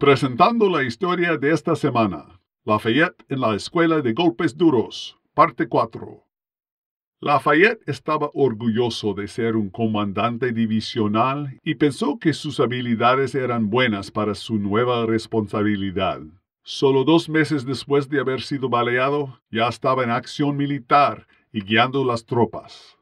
Presentando la historia de esta semana, Lafayette en la Escuela de Golpes Duros, parte 4. Lafayette estaba orgulloso de ser un comandante divisional y pensó que sus habilidades eran buenas para su nueva responsabilidad. Solo dos meses después de haber sido baleado, ya estaba en acción militar y guiando las tropas.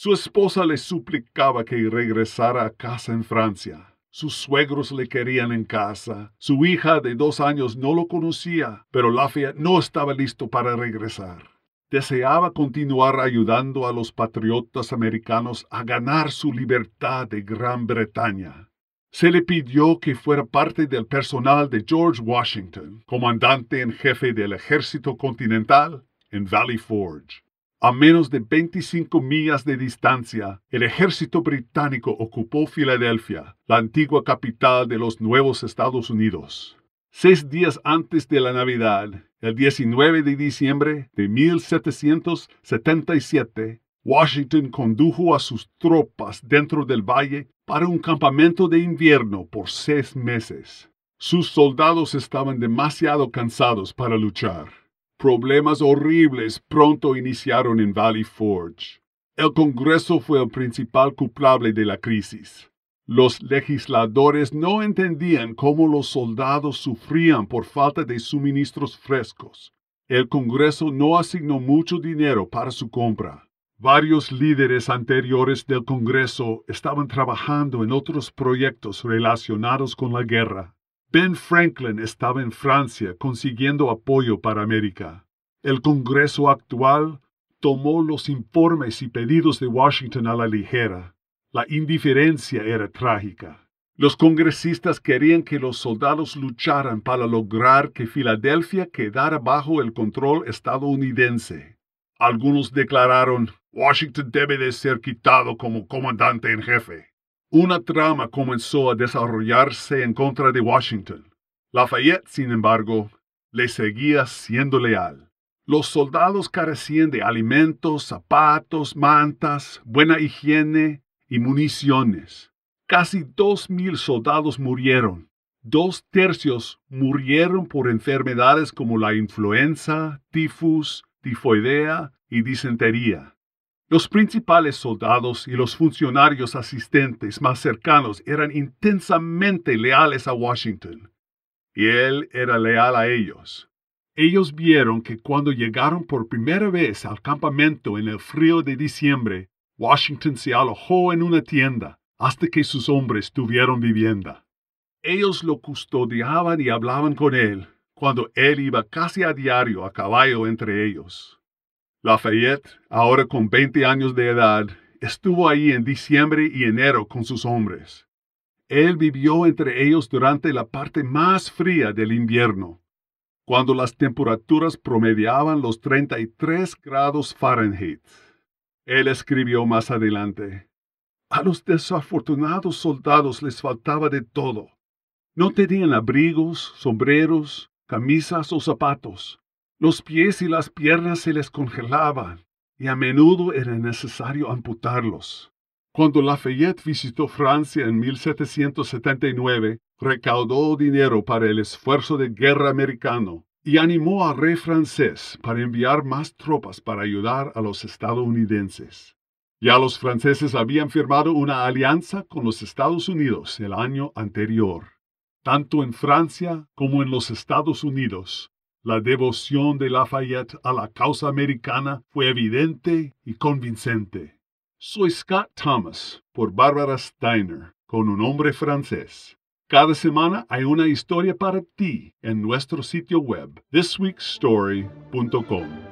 Su esposa le suplicaba que regresara a casa en Francia. Sus suegros le querían en casa. Su hija de dos años no lo conocía, pero Lafayette no estaba listo para regresar. Deseaba continuar ayudando a los patriotas americanos a ganar su libertad de Gran Bretaña. Se le pidió que fuera parte del personal de George Washington, comandante en jefe del ejército continental en Valley Forge. A menos de 25 millas de distancia, el ejército británico ocupó Filadelfia, la antigua capital de los nuevos Estados Unidos. Seis días antes de la Navidad, el 19 de diciembre de 1777, Washington condujo a sus tropas dentro del valle para un campamento de invierno por seis meses. Sus soldados estaban demasiado cansados para luchar. Problemas horribles pronto iniciaron en Valley Forge. El Congreso fue el principal culpable de la crisis. Los legisladores no entendían cómo los soldados sufrían por falta de suministros frescos. El Congreso no asignó mucho dinero para su compra. Varios líderes anteriores del Congreso estaban trabajando en otros proyectos relacionados con la guerra. Ben Franklin estaba en Francia consiguiendo apoyo para América. El Congreso actual tomó los informes y pedidos de Washington a la ligera. La indiferencia era trágica. Los congresistas querían que los soldados lucharan para lograr que Filadelfia quedara bajo el control estadounidense. Algunos declararon, Washington debe de ser quitado como comandante en jefe. Una trama comenzó a desarrollarse en contra de Washington. Lafayette, sin embargo, le seguía siendo leal. Los soldados carecían de alimentos, zapatos, mantas, buena higiene y municiones. Casi dos mil soldados murieron. Dos tercios murieron por enfermedades como la influenza, tifus, tifoidea y disentería. Los principales soldados y los funcionarios asistentes más cercanos eran intensamente leales a Washington, y él era leal a ellos. Ellos vieron que cuando llegaron por primera vez al campamento en el frío de diciembre, Washington se alojó en una tienda hasta que sus hombres tuvieron vivienda. Ellos lo custodiaban y hablaban con él, cuando él iba casi a diario a caballo entre ellos. Lafayette, ahora con 20 años de edad, estuvo ahí en diciembre y enero con sus hombres. Él vivió entre ellos durante la parte más fría del invierno, cuando las temperaturas promediaban los 33 grados Fahrenheit. Él escribió más adelante, A los desafortunados soldados les faltaba de todo. No tenían abrigos, sombreros, camisas o zapatos. Los pies y las piernas se les congelaban y a menudo era necesario amputarlos. Cuando Lafayette visitó Francia en 1779, recaudó dinero para el esfuerzo de guerra americano y animó al rey francés para enviar más tropas para ayudar a los estadounidenses. Ya los franceses habían firmado una alianza con los Estados Unidos el año anterior. Tanto en Francia como en los Estados Unidos, la devoción de Lafayette a la causa americana fue evidente y convincente. Soy Scott Thomas por Barbara Steiner, con un nombre francés. Cada semana hay una historia para ti en nuestro sitio web, thisweekstory.com.